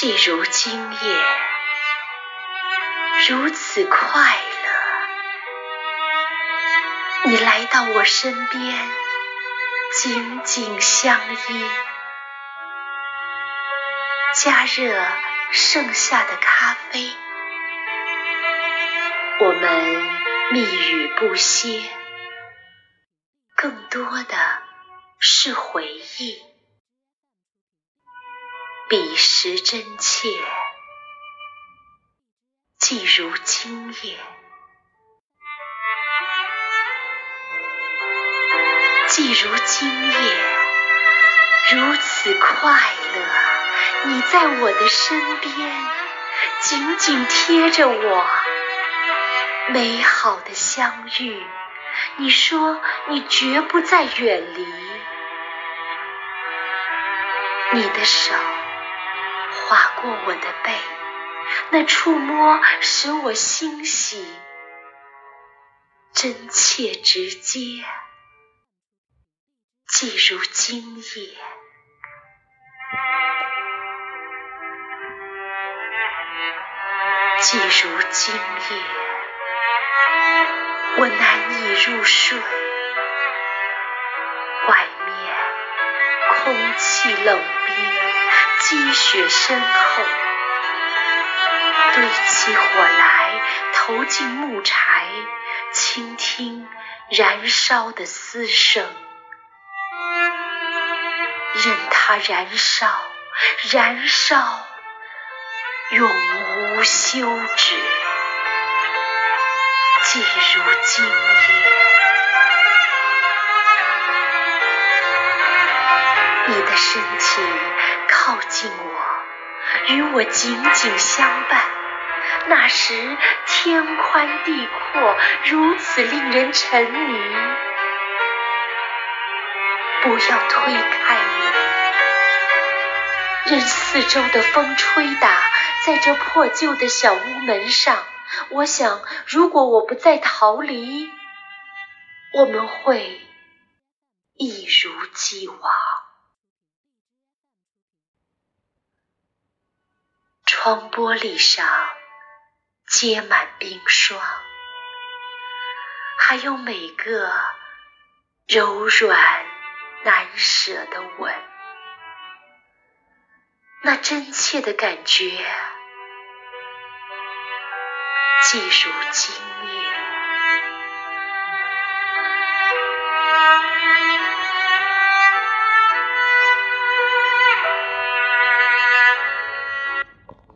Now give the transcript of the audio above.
既如今夜如此快乐，你来到我身边，紧紧相依，加热剩下的咖啡，我们蜜语不歇，更多的是回忆。彼时真切，既如今夜，既如今夜如此快乐。你在我的身边，紧紧贴着我，美好的相遇。你说你绝不再远离，你的手。划过我的背，那触摸使我欣喜，真切直接，既如今夜，既如今夜，我难以入睡，外面空气冷冰。积雪深厚，堆起火来，投进木柴，倾听燃烧的嘶声，任它燃烧，燃烧，永无休止。既如今夜，你的身体。靠近我，与我紧紧相伴。那时天宽地阔，如此令人沉迷。不要推开我，任四周的风吹打，在这破旧的小屋门上。我想，如果我不再逃离，我们会一如既往。窗玻璃上结满冰霜，还有每个柔软难舍的吻，那真切的感觉，既如今夜。